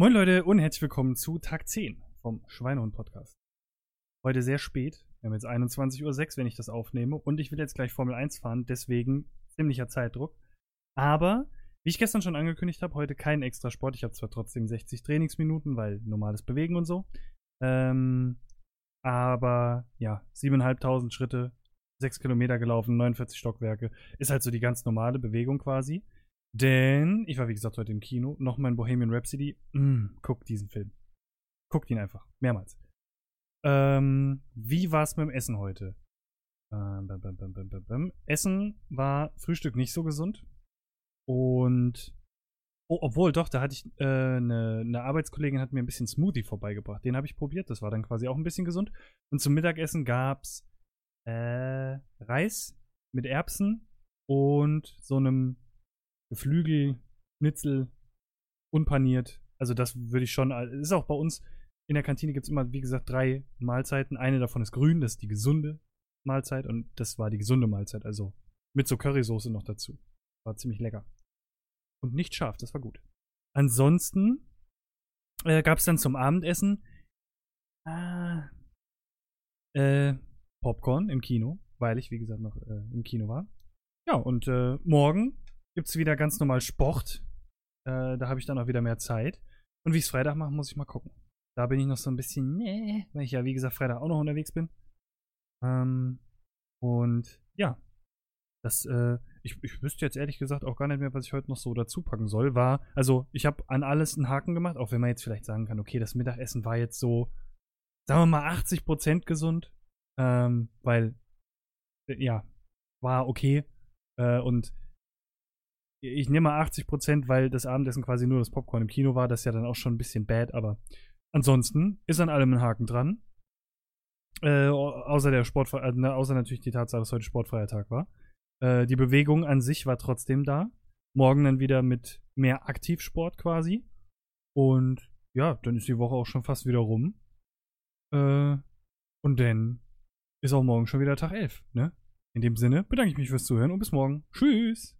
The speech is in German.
Moin Leute und herzlich willkommen zu Tag 10 vom Schweinehund Podcast. Heute sehr spät, wir haben jetzt 21.06 Uhr, wenn ich das aufnehme und ich will jetzt gleich Formel 1 fahren, deswegen ziemlicher Zeitdruck. Aber, wie ich gestern schon angekündigt habe, heute kein extra Sport. Ich habe zwar trotzdem 60 Trainingsminuten, weil normales Bewegen und so. Ähm, aber ja, 7.500 Schritte, 6 Kilometer gelaufen, 49 Stockwerke. Ist halt so die ganz normale Bewegung quasi. Denn ich war, wie gesagt, heute im Kino. Nochmal in Bohemian Rhapsody. Mm, guckt diesen Film. Guckt ihn einfach. Mehrmals. Ähm, wie war es mit dem Essen heute? Ähm, bam, bam, bam. Essen war Frühstück nicht so gesund. Und. Oh, obwohl, doch, da hatte ich eine äh, ne, ne Arbeitskollegin hat mir ein bisschen Smoothie vorbeigebracht. Den habe ich probiert. Das war dann quasi auch ein bisschen gesund. Und zum Mittagessen gab's äh, Reis mit Erbsen und so einem Geflügel, Schnitzel, unpaniert. Also das würde ich schon, ist auch bei uns in der Kantine gibt es immer, wie gesagt, drei Mahlzeiten. Eine davon ist grün, das ist die gesunde Mahlzeit und das war die gesunde Mahlzeit, also mit so Currysoße noch dazu. War ziemlich lecker. Und nicht scharf, das war gut. Ansonsten äh, gab es dann zum Abendessen äh, äh, Popcorn im Kino, weil ich, wie gesagt, noch äh, im Kino war. Ja, und äh, morgen gibt es wieder ganz normal Sport. Äh, da habe ich dann auch wieder mehr Zeit. Und wie ich es Freitag mache, muss ich mal gucken. Da bin ich noch so ein bisschen, nee, weil ich ja, wie gesagt, Freitag auch noch unterwegs bin. Ähm, und ja, das, äh, ich, ich wüsste jetzt ehrlich gesagt auch gar nicht mehr, was ich heute noch so dazu packen soll. War, also ich habe an alles einen Haken gemacht, auch wenn man jetzt vielleicht sagen kann, okay, das Mittagessen war jetzt so, sagen wir mal, 80% gesund. Ähm, weil, äh, ja, war okay. Äh, und ich nehme mal 80% weil das Abendessen quasi nur das Popcorn im Kino war. Das ist ja dann auch schon ein bisschen bad, aber ansonsten ist an allem ein Haken dran. Äh, außer der Sportfre äh, außer natürlich die Tatsache, dass heute sportfreier Tag war. Äh, die Bewegung an sich war trotzdem da. Morgen dann wieder mit mehr Aktivsport quasi. Und ja, dann ist die Woche auch schon fast wieder rum. Äh, und dann ist auch morgen schon wieder Tag 11, ne? In dem Sinne bedanke ich mich fürs Zuhören und bis morgen. Tschüss!